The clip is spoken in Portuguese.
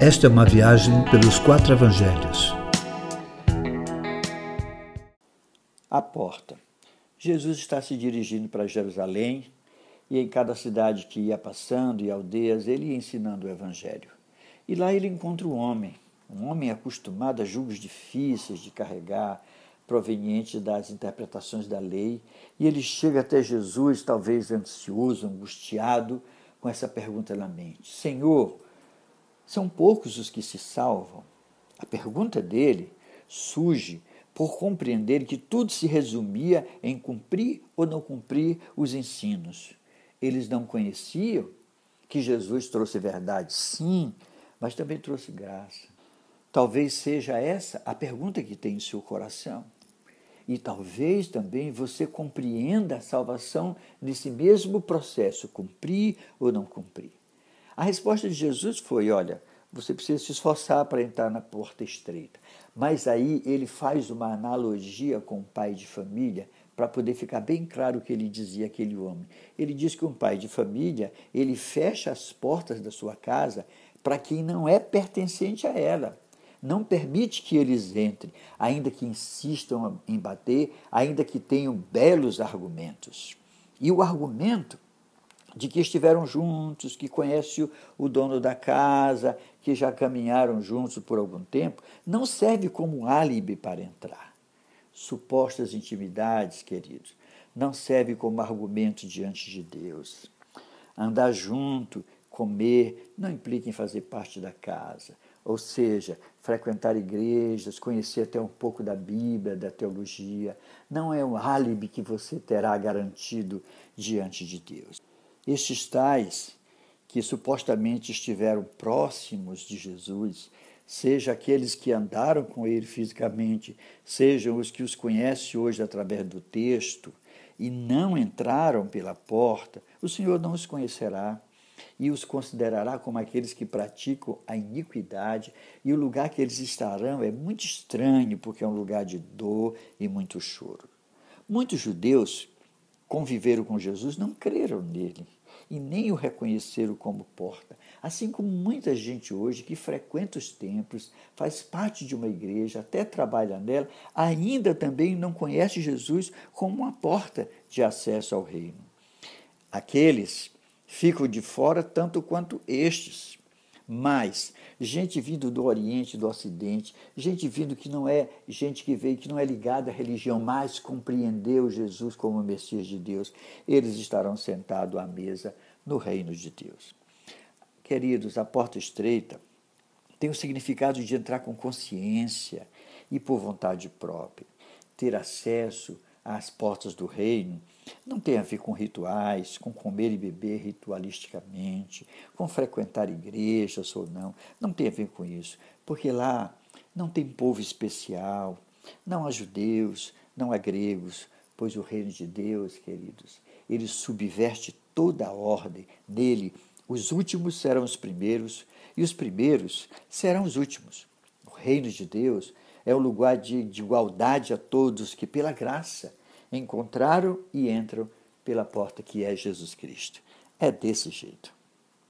Esta é uma viagem pelos quatro evangelhos. A porta. Jesus está se dirigindo para Jerusalém e em cada cidade que ia passando e aldeias ele ia ensinando o evangelho. E lá ele encontra um homem, um homem acostumado a julgos difíceis de carregar, provenientes das interpretações da lei, e ele chega até Jesus, talvez ansioso, angustiado, com essa pergunta na mente: Senhor, são poucos os que se salvam. A pergunta dele surge por compreender que tudo se resumia em cumprir ou não cumprir os ensinos. Eles não conheciam que Jesus trouxe verdade, sim, mas também trouxe graça. Talvez seja essa a pergunta que tem em seu coração. E talvez também você compreenda a salvação nesse mesmo processo, cumprir ou não cumprir. A resposta de Jesus foi: olha, você precisa se esforçar para entrar na porta estreita. Mas aí ele faz uma analogia com o pai de família para poder ficar bem claro o que ele dizia aquele homem. Ele diz que um pai de família, ele fecha as portas da sua casa para quem não é pertencente a ela. Não permite que eles entrem, ainda que insistam em bater, ainda que tenham belos argumentos. E o argumento de que estiveram juntos, que conhece o dono da casa, que já caminharam juntos por algum tempo, não serve como álibi para entrar. Supostas intimidades, queridos, não serve como argumento diante de Deus. Andar junto, comer, não implica em fazer parte da casa. Ou seja, frequentar igrejas, conhecer até um pouco da Bíblia, da teologia, não é um álibi que você terá garantido diante de Deus. Estes tais que supostamente estiveram próximos de Jesus, seja aqueles que andaram com ele fisicamente, sejam os que os conhecem hoje através do texto e não entraram pela porta, o Senhor não os conhecerá e os considerará como aqueles que praticam a iniquidade, e o lugar que eles estarão é muito estranho, porque é um lugar de dor e muito choro. Muitos judeus conviveram com Jesus não creram nele e nem o reconheceram como porta. Assim como muita gente hoje que frequenta os templos, faz parte de uma igreja, até trabalha nela, ainda também não conhece Jesus como uma porta de acesso ao reino. Aqueles ficam de fora tanto quanto estes. Mas gente vindo do Oriente, do Ocidente, gente vindo que não é gente que veio, que não é ligada à religião, mas compreendeu Jesus como o Messias de Deus, eles estarão sentados à mesa no reino de Deus. Queridos, a porta estreita tem o significado de entrar com consciência e por vontade própria, ter acesso às portas do reino não tem a ver com rituais, com comer e beber ritualisticamente, com frequentar igrejas ou não. Não tem a ver com isso, porque lá não tem povo especial, não há judeus, não há gregos, pois o reino de Deus, queridos, ele subverte toda a ordem. Nele, os últimos serão os primeiros e os primeiros serão os últimos. O reino de Deus é um lugar de, de igualdade a todos que, pela graça, encontraram e entram pela porta que é Jesus Cristo. É desse jeito.